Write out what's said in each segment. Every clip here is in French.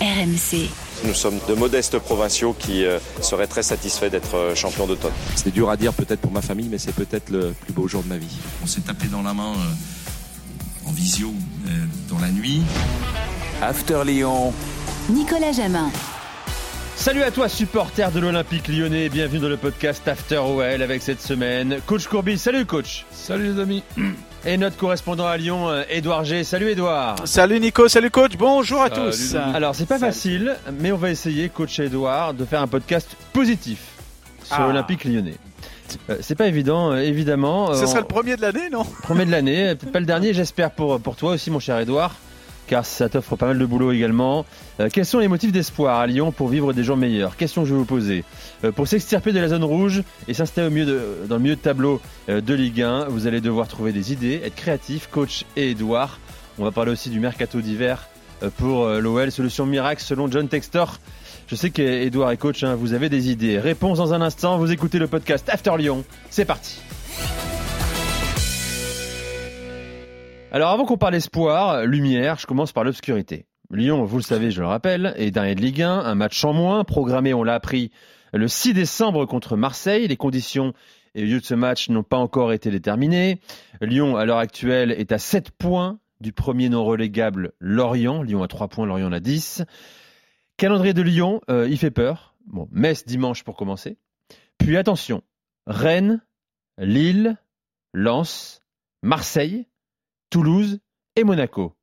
RMC. Nous sommes de modestes provinciaux qui euh, seraient très satisfaits d'être euh, champions d'automne. C'est dur à dire peut-être pour ma famille, mais c'est peut-être le plus beau jour de ma vie. On s'est tapé dans la main euh, en visio dans la nuit. After Lyon. Nicolas Jamin. Salut à toi, supporter de l'Olympique lyonnais. Bienvenue dans le podcast After OL avec cette semaine. Coach Courbis, salut coach. Salut les amis. Et notre correspondant à Lyon, Edouard G. Salut Edouard. Salut Nico, salut coach, bonjour à tous. Alors c'est pas facile, mais on va essayer, coach Edouard, de faire un podcast positif sur Ah. l'Olympique lyonnais. Euh, c'est pas évident, euh, évidemment. Ce Euh, sera le premier de l'année, non? Premier de l'année, peut-être pas le dernier, j'espère pour, pour toi aussi, mon cher Edouard, car ça t'offre pas mal de boulot également. Euh, quels sont les motifs d'espoir à Lyon pour vivre des jours meilleurs? Question que je vais vous poser. Euh, pour s'extirper de la zone rouge et s'installer au milieu dans le milieu de tableau euh, de Ligue 1, vous allez devoir trouver des idées, être créatif, coach et Edouard. On va parler aussi du mercato d'hiver pour l'OL, solution miracle selon John Textor. Je sais qu'Edouard est coach, hein, vous avez des idées. Réponse dans un instant, vous écoutez le podcast After Lyon. C'est parti. Alors avant qu'on parle espoir, lumière, je commence par l'obscurité. Lyon, vous le savez, je le rappelle, est dernier de Ligue 1, un match en moins, programmé, on l'a appris, le 6 décembre contre Marseille. Les conditions et lieu de ce match n'ont pas encore été déterminées. Lyon, à l'heure actuelle, est à 7 points du premier non relégable Lorient. Lyon a 3 points, Lorient en a 10. Calendrier de Lyon, euh, il fait peur. Bon, Metz dimanche pour commencer. Puis attention, Rennes, Lille, Lens, Marseille, Toulouse et Monaco.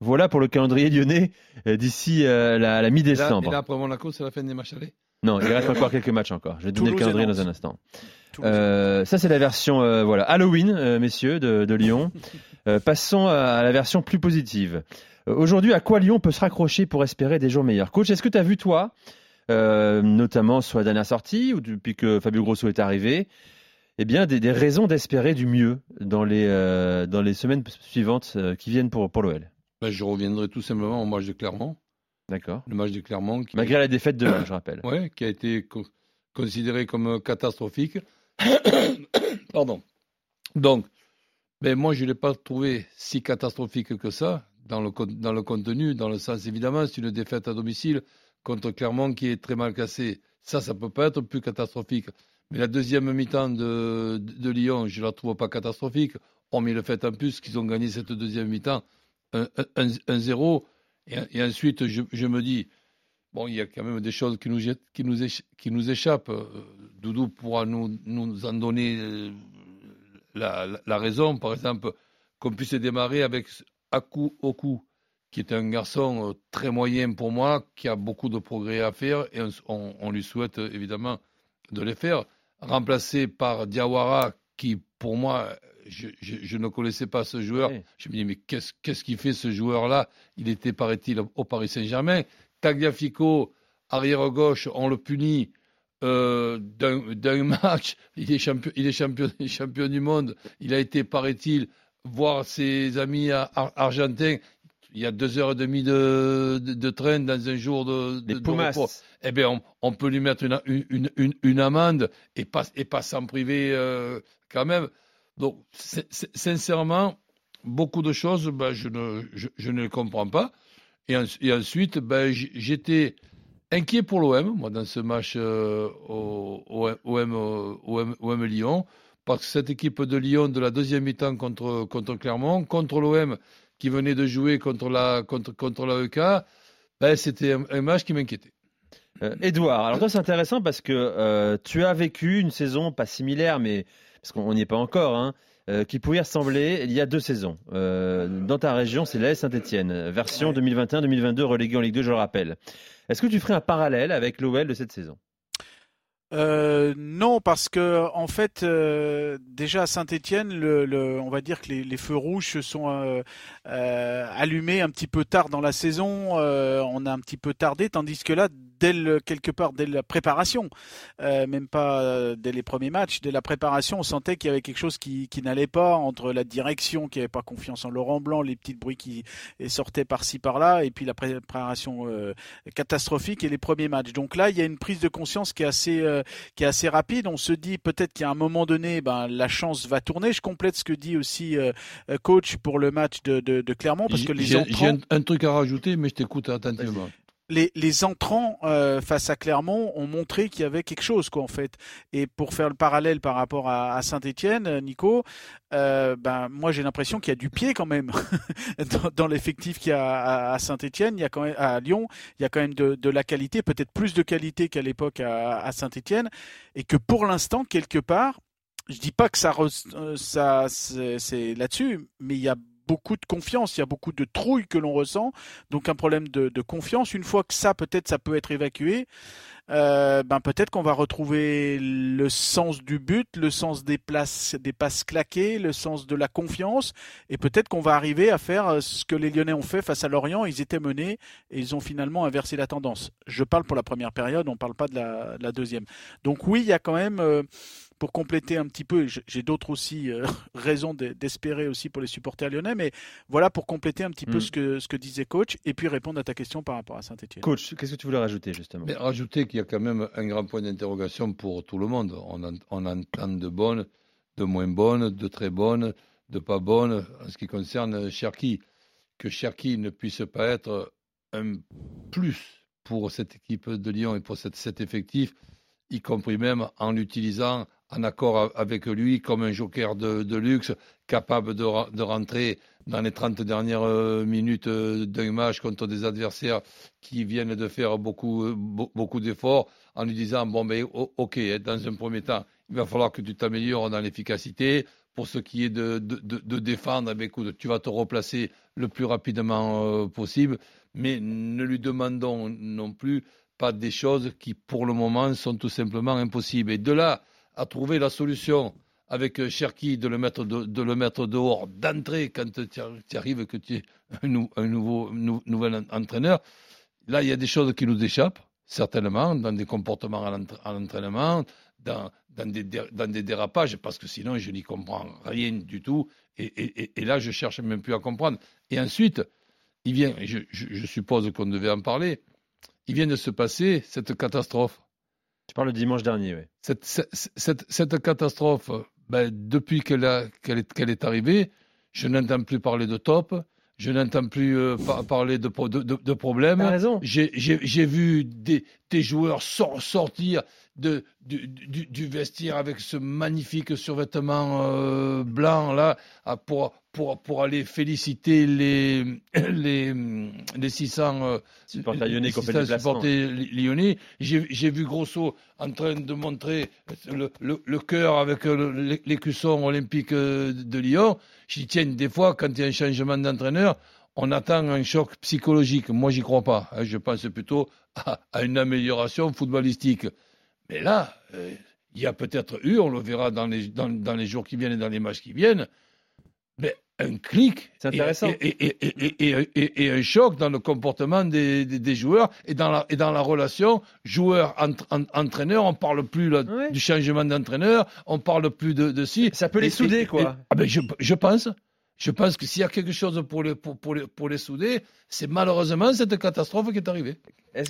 Voilà pour le calendrier lyonnais euh, d'ici euh, la, la Et là, mi-décembre. et là, après Monaco, c'est la fin des matchs allés. Non, il reste encore quelques matchs encore. Je vais donner le calendrier dans un instant. Euh, ça, c'est la version euh, voilà Halloween, euh, messieurs, de, de Lyon. Euh, passons à la version plus positive. Euh, Aujourd'hui, à quoi Lyon peut se raccrocher pour espérer des jours meilleurs? Coach, est-ce que tu as vu, toi, euh, notamment sur la dernière sortie ou depuis que Fabio Grosso est arrivé, eh bien, des, des raisons d'espérer du mieux dans les, euh, dans les semaines suivantes euh, qui viennent pour, pour l'OL Ben, je reviendrai tout simplement au match de Clermont. D'accord Le match de Clermont qui, Malgré la défaite de l'OL, je rappelle. ouais, qui a été co- considéré comme catastrophique. Pardon. Donc, ben, moi, je ne l'ai pas trouvé si catastrophique que ça dans le, dans le contenu, dans le sens, évidemment, c'est une défaite à domicile contre Clermont qui est très mal classé. Ça, ça peut pas être plus catastrophique. Mais la deuxième mi-temps de, Lyon, je la trouve pas catastrophique. Hormis le fait en plus qu'ils ont gagné cette deuxième mi-temps 1-0. Et, ensuite, je, me dis, bon, il y a quand même des choses qui nous, qui nous, qui nous échappent. Euh, Doudou pourra nous, nous en donner euh, la, raison. Par exemple, qu'on puisse démarrer avec Aku Oku, qui est un garçon euh, très moyen pour moi, qui a beaucoup de progrès à faire, et on, lui souhaite évidemment de les faire. Remplacé par Diawara, qui pour moi, je, je- je ne connaissais pas ce joueur. Oui. Je me dis, mais qu'est-ce qu'il fait ce joueur-là? Il était, paraît-il, au Paris Saint-Germain. Tagliafico, arrière gauche, on le punit euh, d'un match. Il est, champion, il est champion, champion du monde. Il a été, paraît-il, voir ses amis ar- argentins. Il y a deux heures et demie de, de, de train dans un jour de, de, de Pumas. repos. Eh bien, on, on peut lui mettre une, une, une, une amende et pas, et pas s'en priver euh, quand même. Donc, sincèrement, beaucoup de choses, ben, je, ne, je, je ne les comprends pas. Et, en- et ensuite, ben, j'étais inquiet pour l'OM, moi, dans ce match euh, au, au, OM, OM, OM Lyon, parce que cette équipe de Lyon de la deuxième mi-temps contre, contre Clermont, contre l'OM qui venait de jouer contre la contre, contre l'AEK, ben, c'était un, un match qui m'inquiétait. Euh, Edouard, alors toi c'est intéressant parce que euh, tu as vécu une saison pas similaire, mais parce qu'on n'y est pas encore, hein, euh, qui pouvait ressembler il y a deux saisons. Euh, dans ta région, c'est l'AS Saint-Etienne, version 2021-2022 reléguée en Ligue 2, je le rappelle. Est-ce que tu ferais un parallèle avec l'OL de cette saison? Euh, non, parce que en fait, euh, déjà à Saint-Étienne, le, le- on va dire que les, feux rouges sont euh, allumés un petit peu tard dans la saison. on a un petit peu tardé, tandis que là, dès le, quelque part, dès la préparation, euh, même pas euh, dès les premiers matchs, dès la préparation, on sentait qu'il y avait quelque chose qui, qui n'allait pas entre la direction qui avait pas confiance en Laurent Blanc, les petits bruits qui sortaient par-ci par-là, et puis la préparation euh, catastrophique et les premiers matchs. Donc là, il y a une prise de conscience qui est assez euh, qui est assez rapide. On se dit peut-être qu'à un moment donné, ben, la chance va tourner. Je complète ce que dit aussi euh, euh, coach pour le match de, de, de Clermont parce que les J'ai j'ai entrants. un, un truc à rajouter, mais je t'écoute attentivement. Les, les entrants euh, face à Clermont ont montré qu'il y avait quelque chose, quoi, en fait. Et pour faire le parallèle par rapport à, Saint-Etienne, Nico, euh, ben, moi j'ai l'impression qu'il y a du pied quand même dans, dans l'effectif qu'il y a à, Saint-Etienne, il y a quand même, à Lyon, il y a quand même de, de la qualité, peut-être plus de qualité qu'à l'époque à, à Saint-Etienne, et que pour l'instant, quelque part, je dis pas que ça, euh, ça c'est là-dessus, mais il y a beaucoup de confiance, il y a beaucoup de trouille que l'on ressent, donc un problème de, confiance. Une fois que ça, peut-être, ça peut être évacué, euh, ben peut-être qu'on va retrouver le sens du but, le sens des places, des passes claquées, le sens de la confiance, et peut-être qu'on va arriver à faire euh, ce que les Lyonnais ont fait face à Lorient. Ils étaient menés et ils ont finalement inversé la tendance. Je parle pour la première période, on parle pas de la, de la deuxième. Donc oui, il y a quand même euh, pour compléter un petit peu, j'ai d'autres aussi euh, raisons d'espérer aussi pour les supporters lyonnais, mais voilà pour compléter un petit peu Mm. ce que, ce que disait coach et puis répondre à ta question par rapport à Saint-Etienne. Coach, qu'est-ce que tu voulais rajouter justement? Mais rajouter qu'il y a quand même un grand point d'interrogation pour tout le monde. On, en- on entend de bonnes, de moins bonnes, de très bonnes, de pas bonnes en ce qui concerne Cherki. Que Cherki ne puisse pas être un plus pour cette équipe de Lyon et pour cette- cet effectif, y compris même en l'utilisant en accord avec lui comme un joker de, luxe, capable de, rentrer dans les 30 dernières euh, minutes euh, d'un match contre des adversaires qui viennent de faire beaucoup, euh, be- beaucoup d'efforts, en lui disant, bon, o- ok, dans un premier temps, il va falloir que tu t'améliores dans l'efficacité. Pour ce qui est de, de, défendre, eh ben, écoute, tu vas te replacer le plus rapidement possible, mais ne lui demandons non plus pas des choses qui, pour le moment, sont tout simplement impossibles. Et de là à trouver la solution avec euh, Cherki de le mettre, de, le mettre dehors d'entrée quand tu arrives que tu es un, nou- un nouveau, nou- nouvel en- entraîneur, là, il y a des choses qui nous échappent, certainement, dans des comportements à l'entra- à l'entraînement, dans, dans, des, dans des dérapages, parce que sinon, je n'y comprends rien du tout. Et, là, je cherche même plus à comprendre. Et ensuite, il vient, je suppose qu'on devait en parler, il vient de se passer cette catastrophe. Tu parles le dimanche dernier, oui. Cette, cette, cette- cette catastrophe, ben, depuis qu'elle est, arrivée, je n'entends plus parler de top, je n'entends plus euh, par- parler de, de, de- de problèmes. J'ai vu des, des joueurs sor- sortir de, du, du- du vestiaire avec ce magnifique survêtement euh, blanc là à- pour, pour, pour aller féliciter les, les, les 600 euh, Supporters lyonnais lyonnais. J'ai vu Grosso en train de montrer le, le, le cœur avec euh, l'écusson olympique de Lyon. J'y tiens des fois, quand il y a un changement d'entraîneur, on attend un choc psychologique. Moi, j'y crois pas. hein. Je pense plutôt à une amélioration footballistique. Mais là, euh, il y a peut-être eu, on le verra dans les, dans, dans les jours qui viennent et dans les matchs qui viennent, mais un clic et- intéressant. Et, et, et, et, et- et- et un choc dans le comportement des, des, des joueurs et dans la, et dans la relation joueur-entraîneur. On parle plus là, Ouais. du changement d'entraîneur, on parle plus de, de si. Ça peut les souder, quoi. ah ben je, je pense. Je pense que s'il y a quelque chose pour les, pour, pour les, pour les souder, c'est malheureusement cette catastrophe qui est arrivée.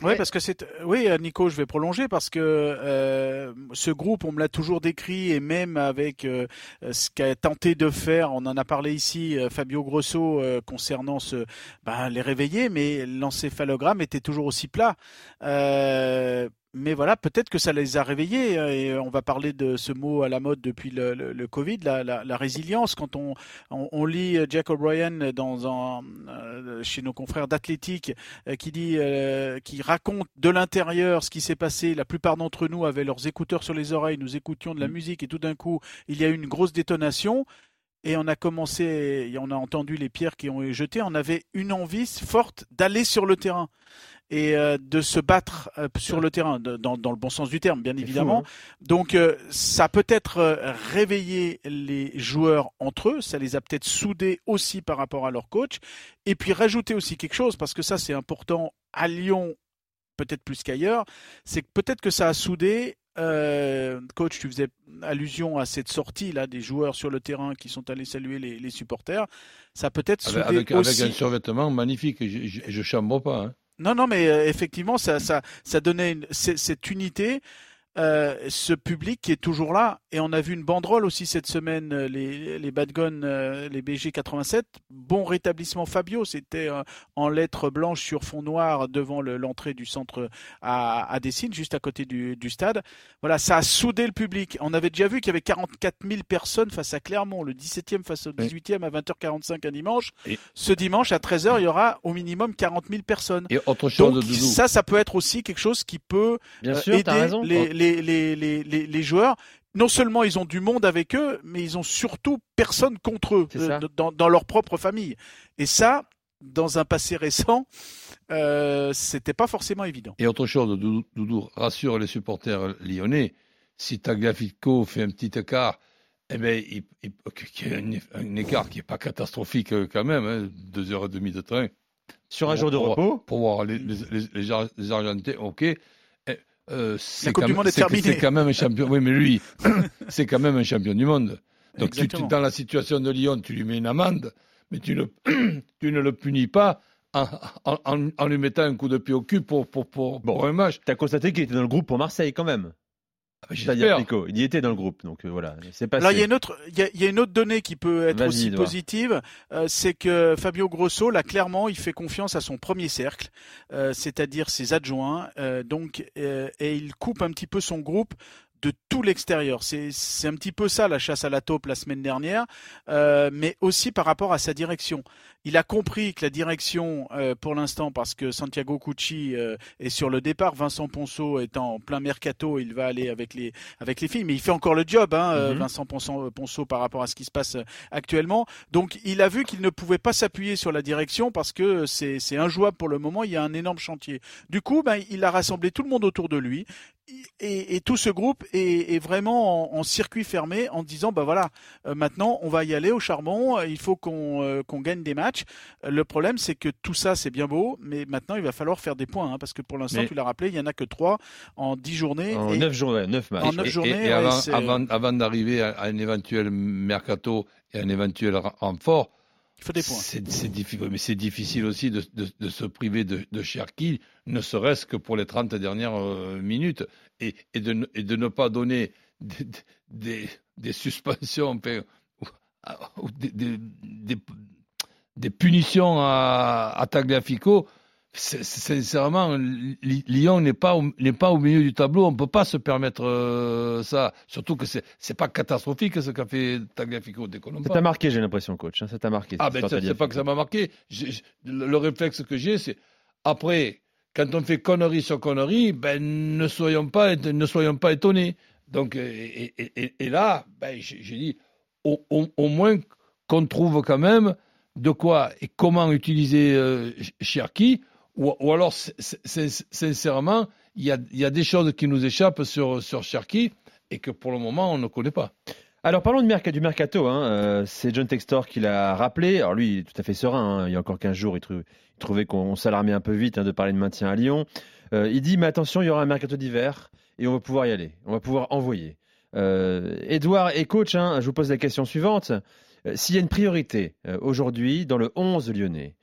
Oui, parce que c'est. Oui, euh, Nico, je vais prolonger parce que euh, ce groupe, on me l'a toujours décrit et même avec euh, ce qu'a tenté de faire, on en a parlé ici, euh, Fabio Grosso euh, concernant ce, ben, les réveiller, mais l'encéphalogramme était toujours aussi plat. Euh, mais voilà, peut-être que ça les a réveillés euh, et on va parler de ce mot à la mode depuis le, le, le Covid, la, la, la résilience. Quand on, on, on lit Jack O'Brien dans un, euh, chez nos confrères d'athlétique euh, qui dit, euh, qui raconte de l'intérieur ce qui s'est passé. La plupart d'entre nous avaient leurs écouteurs sur les oreilles, nous écoutions de la musique et tout d'un coup, il y a eu une grosse détonation. Et on a commencé, et on a entendu les pierres qui ont été jetées. On avait une envie forte d'aller sur le terrain et euh, de se battre euh, sur le terrain, de- dans, dans le bon sens du terme, bien évidemment. fou, hein. Donc euh, ça a peut-être euh, réveillé les joueurs entre eux, ça les a peut-être soudés aussi par rapport à leur coach, et puis rajouter aussi quelque chose, parce que ça c'est important à Lyon, peut-être plus qu'ailleurs, c'est que peut-être que ça a soudé. euh, coach, tu faisais allusion à cette sortie là des joueurs sur le terrain qui sont allés saluer les, les supporters. Ça a peut-être soudé Avec, avec, aussi. avec un survêtement magnifique. Je, je, je chambre pas. hein. Non, non, mais euh, effectivement, ça, ça, ça donnait une- cette unité. Euh, ce public qui est toujours là. Et on a vu une banderole aussi cette semaine, euh, les, les Bad Guns, euh, les BG 87. Bon rétablissement Fabio, c'était en lettres blanches sur fond noir devant l'entrée du centre à, à Dessine, juste à côté du, du, stade. Voilà, ça a soudé le public. On avait déjà vu qu'il y avait 44 000 personnes face à Clermont, le 17e face au 18e à 20h45 un dimanche. Et Ce dimanche à 13h, il y aura au minimum 40 000 personnes. Et autre chose Donc, ça, ça peut être aussi quelque chose qui peut Bien sûr, aider raison. les, les, les, les, les, les joueurs. Non seulement ils ont du monde avec eux, mais ils ont surtout personne contre eux euh, dans, dans, leur propre famille. Et ça, dans un passé récent, euh, c'était pas forcément évident. Et autre chose, Doudou, Doudou rassure les supporters lyonnais. Si Tagliafico fait un petit écart, eh ben, il, il, il y a un, un, écart qui n'est pas catastrophique quand même, hein, deux heures et demie de train. Sur un jour de pour, repos Pour voir les, les, les, les Argentins, ok. Euh, c'est quand, quand, même un champion. Oui, mais lui, c'est quand même un champion du monde. Donc, tu, tu, dans la situation de Lyon, tu lui mets une amende, mais tu, le, tu ne le punis pas en, en, en, lui mettant un coup de pied au cul pour, pour, pour, bon, pour un match. Tu as constaté qu'il était dans le groupe pour Marseille quand même ah, il y était dans le groupe, donc voilà. C'est passé. Alors il y a une autre, il y a, il y a une autre donnée qui peut être aussi Edouard. positive, euh, c'est que Fabio Grosso, là clairement, il fait confiance à son premier cercle, euh, c'est-à-dire ses adjoints, euh, donc et il coupe un petit peu son groupe de tout l'extérieur. C'est un petit peu ça la chasse à la taupe la semaine dernière, euh, mais aussi par rapport à sa direction. Il a compris que la direction, euh, pour l'instant, parce que Santiago Cucci euh, est sur le départ, Vincent Ponceau est en plein mercato, il va aller avec les avec les filles, mais il fait encore le job, hein, mm -hmm. Vincent Ponceau, Ponceau, par rapport à ce qui se passe actuellement. Donc il a vu qu'il ne pouvait pas s'appuyer sur la direction parce que c'est injouable pour le moment. Il y a un énorme chantier. Du coup, ben, il a rassemblé tout le monde autour de lui et, et tout ce groupe est, est vraiment en, en, circuit fermé en disant bah voilà euh, maintenant on va y aller au charbon il faut qu'on euh, qu'on gagne des matchs le problème c'est que tout ça c'est bien beau mais maintenant il va falloir faire des points hein, parce que pour l'instant tu l'as rappelé il y en a que trois en dix journées en neuf journées neuf matchs en neuf journées et, et avant, ouais, avant, avant d'arriver à, un éventuel mercato et un éventuel renfort il faut des points. C'est difficile, mais c'est difficile aussi de, de, de, se priver de, de Cherki, ne serait-ce que pour les 30 dernières euh, minutes, et, et, de, et de ne pas donner des, des, des suspensions, ou, ou des, des, des, punitions à, à Tagliafico sincèrement, Lyon n'est pas n'est pas au milieu du tableau. On ne peut pas se permettre euh, ça. Surtout que c'est c'est pas catastrophique ce qu'a fait Tagliafico. Ça t'a marqué, j'ai l'impression, coach. Hein, ça t'a marqué. Ah ben c'est pas que ça m'a marqué. le réflexe que j'ai, c'est après quand on fait connerie sur connerie, ben ne soyons pas ne soyons pas étonnés. Donc et, et, et là, ben j'ai dit au, au, au moins qu'on trouve quand même de quoi et comment utiliser euh, Cherki ou, alors, sincèrement, il y a, y a, des choses qui nous échappent sur, sur Cherki et que pour le moment, on ne connaît pas. Alors parlons du, merc du mercato, hein. euh, c'est John Textor qui l'a rappelé. Alors lui, est tout à fait serein. Hein. Il y a encore 15 jours, il trouvait qu'on s'alarmait un peu vite hein, de parler de maintien à Lyon. Euh, il dit mais attention, il y aura un mercato d'hiver et on va pouvoir y aller, on va pouvoir envoyer. Euh, Edouard et coach, hein, je vous pose la question suivante. Euh, S'il y a une priorité euh, aujourd'hui dans le 11 lyonnais,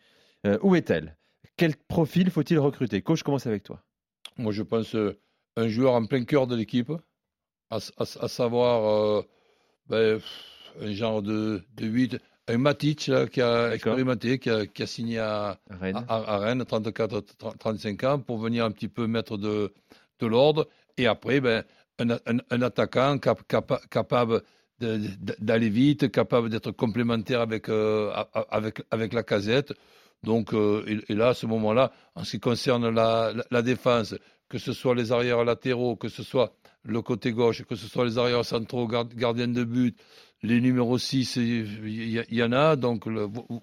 euh, où est-elle? Quel profil faut-il recruter? Coach, je commence avec toi. Moi, je pense un joueur en plein cœur de l'équipe, à, à, à, savoir euh, ben, un genre de, de 8, un Matic là, qui a expérimenté, qui a, qui a signé à Rennes. À, à Rennes, 34-35 ans, pour venir un petit peu mettre de, de l'ordre. Et après, ben, un, un, un attaquant cap, cap, capable d'aller vite, capable d'être complémentaire avec, euh, avec, avec la casette. Donc, euh, et, là, à ce moment-là, en ce qui concerne la, la, défense, que ce soit les arrières latéraux, que ce soit le côté gauche, que ce soit les arrières centraux, gard, gardiens de but, les numéros 6, il y, en a. Donc,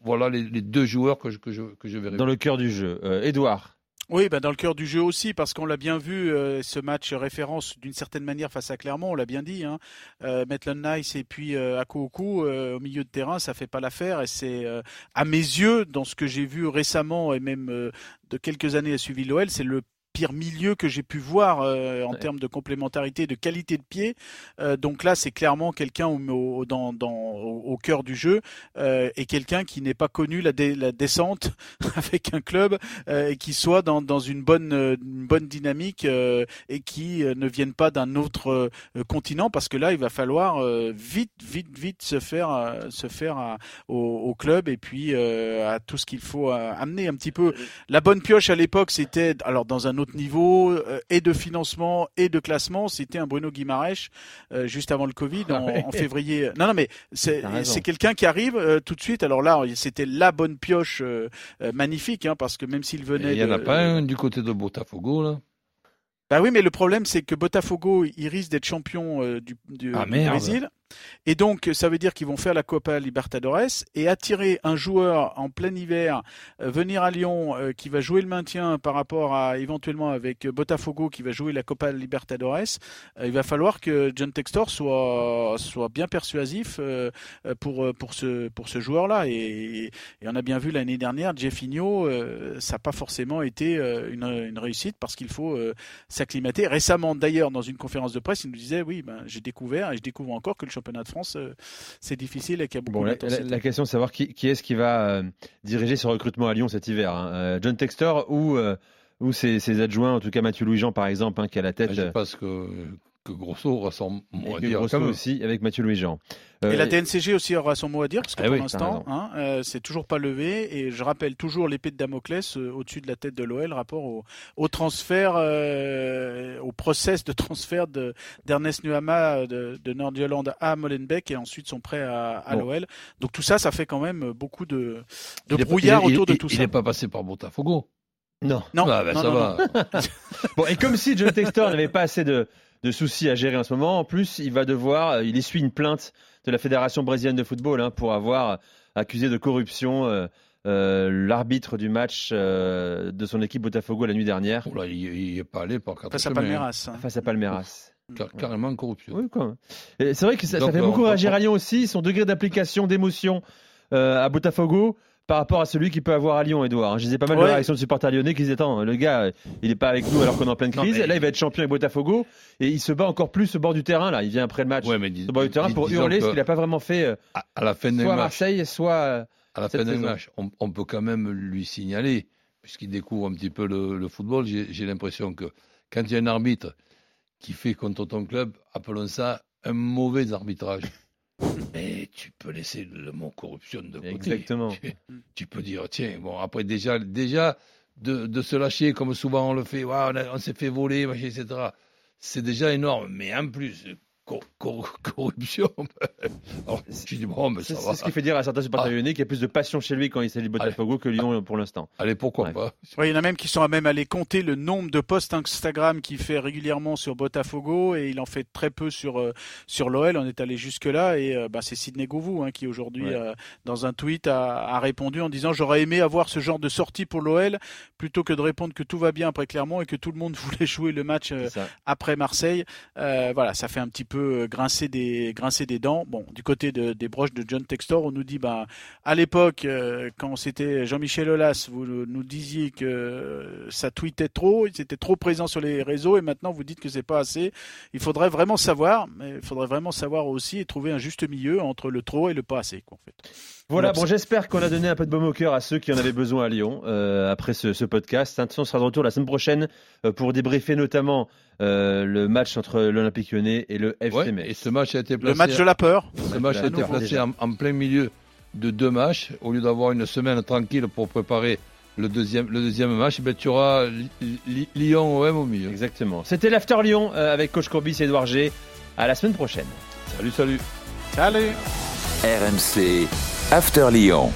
voilà les, deux joueurs que je, que que je. Dans le cœur du jeu. Euh, Edouard oui, ben dans le cœur du jeu aussi, parce qu'on l'a bien vu, euh, ce match référence d'une certaine manière face à Clermont, on l'a bien dit. Hein. Euh, Maitland Nice et puis euh, Akouoku euh, au milieu de terrain, ça fait pas l'affaire. Et c'est, euh, à mes yeux, dans ce que j'ai vu récemment et même de quelques années à suivi l'OL, c'est le pire milieu que j'ai pu voir euh, en termes de complémentarité, de qualité de pied. Euh, donc là, c'est clairement quelqu'un au, dans, dans, au, cœur du jeu euh, et quelqu'un qui n'est pas connu la, la descente avec un club et qui soit dans, dans une bonne une bonne dynamique et qui ne vienne pas d'un autre continent parce que là, il va falloir vite, vite, vite se faire se faire au, au, club et puis à tout ce qu'il faut amener un petit peu. La bonne pioche à l'époque, c'était alors dans un autre niveau euh, et de financement et de classement, c'était un Bruno Guimaraes euh, juste avant le Covid en, ah février. Non, non, mais c'est quelqu'un qui arrive euh, tout de suite. Alors là, c'était la bonne pioche magnifique, hein, parce que même s'il venait. Il n'y en a pas un du côté de Botafogo là? Bah oui, mais le problème c'est que Botafogo, il risque d'être champion du, du, ah, du Brésil. Et donc, ça veut dire qu'ils vont faire la Copa Libertadores et attirer un joueur en plein hiver, euh, venir à Lyon, euh, qui va jouer le maintien par rapport à éventuellement avec Botafogo qui va jouer la Copa Libertadores. Euh, il va falloir que John Textor soit, soit bien persuasif pour, pour ce, pour ce joueur-là. Et, on a bien vu l'année dernière, Jeffinho, ça n'a pas forcément été une, une réussite parce qu'il faut s'acclimater. Récemment, d'ailleurs, dans une conférence de presse, il nous disait, oui, ben, j'ai découvert et je découvre encore que le championnat de France, euh, c'est difficile et qu'il y a beaucoup bon, la, la, question, c'est savoir qui, est-ce qui va euh, diriger ce recrutement à Lyon cet hiver. Hein. Euh, John Textor ou, ou ses, adjoints, en tout cas Mathieu Louis-Jean par exemple, hein, qui a la tête. Je pense que que Grosso aura son mot à dire. Grosso aussi avec Mathieu Louis-Jean. et la TNCG aussi aura son mot à dire parce que ah pour l'instant, hein, euh, c'est toujours pas levé. Et je rappelle toujours l'épée de Damoclès euh, au-dessus de la tête de l'OL, rapport au, au transfert, euh, au process de transfert d'Ernest Nuama de, de Nord-Irlande à Molenbeek et ensuite son prêt à, à l'OL. Donc tout ça, ça fait quand même beaucoup de, de brouillard autour de tout ça. Il n'est pas passé par Botafogo. Non. Non. Ah, ben, ça va. bon, et comme si John Textor n'avait pas assez de, de soucis à gérer en ce moment. En plus, il va devoir, euh, il essuie une plainte de la Fédération brésilienne de football hein, pour avoir accusé de corruption euh, euh, l'arbitre du match de son équipe Botafogo la nuit dernière. Oh là, il n'est pas allé par Face à Palmeiras. Hein. Face à Palmeiras. carrément corruption. Oui, C'est vrai que ça, fait beaucoup réagir à Lyon aussi, son degré d'application, d'émotion à Botafogo par rapport à celui qu'il peut avoir à Lyon, Edouard. Je disais pas mal de réactions de supporters lyonnais qui disaient Attends, le gars, il n'est pas avec nous alors qu'on est en pleine crise. Là, il va être champion avec Botafogo et il se bat encore plus au bord du terrain. Là, il vient après le match au bord du terrain pour hurler ce qu'il n'a pas vraiment fait euh, à, la fin soit à Marseille, soit euh, à la fin du match. On, peut quand même lui signaler, puisqu'il découvre un petit peu le, football, j'ai l'impression que quand il y a un arbitre qui fait contre ton club, appelons ça un mauvais arbitrage. tu peux laisser le mot corruption de côté. Exactement. Tu, peux dire, tiens, bon, après déjà, déjà de, de se lâcher comme souvent on le fait, on, s'est fait voler, etc. C'est déjà énorme. Mais en plus, corruption. C'est ce qui fait dire à certains supporters ah. lyonnais qu'il y a plus de passion chez lui quand il s'agit de Botafogo que Lyon pour l'instant. Allez, pourquoi pas Il y en a même qui sont à même aller compter le nombre de posts Instagram qu'il fait régulièrement sur Botafogo et il en fait très peu sur euh, sur l'OL. On est allé jusque là et euh, bah, c'est Sidney Govou hein, qui aujourd'hui euh, dans un tweet a, répondu en disant j'aurais aimé avoir ce genre de sortie pour l'OL plutôt que de répondre que tout va bien après Clermont et que tout le monde voulait jouer le match après Marseille. voilà, ça fait un petit peu peu grincer des, grincer des dents. Bon, du côté de, des broches de John Textor, on nous dit, bah, à l'époque, euh, quand c'était Jean-Michel Aulas, vous nous disiez que ça tweetait trop, il était trop présent sur les réseaux, et maintenant vous dites que c'est pas assez. Il faudrait vraiment savoir, mais il faudrait vraiment savoir aussi et trouver un juste milieu entre le trop et le pas assez, quoi, en fait. Voilà, bon, j'espère qu'on a donné un peu de baume au cœur à ceux qui en avaient besoin à Lyon euh, après ce, ce podcast. On sera de retour la semaine prochaine euh, pour débriefer notamment euh, le match entre l'Olympique Lyonnais et le FC Et ce match a été placé. Le match de la peur. Ce match a été placé en, plein milieu de deux matchs. Au lieu d'avoir une semaine tranquille pour préparer le deuxième, le deuxième match, ben, tu auras Lyon-OM au milieu. Exactement. C'était l'After Lyon avec Coach Courbis et Edouard G. À la semaine prochaine. Salut, salut. Salut. RMC After Lyon.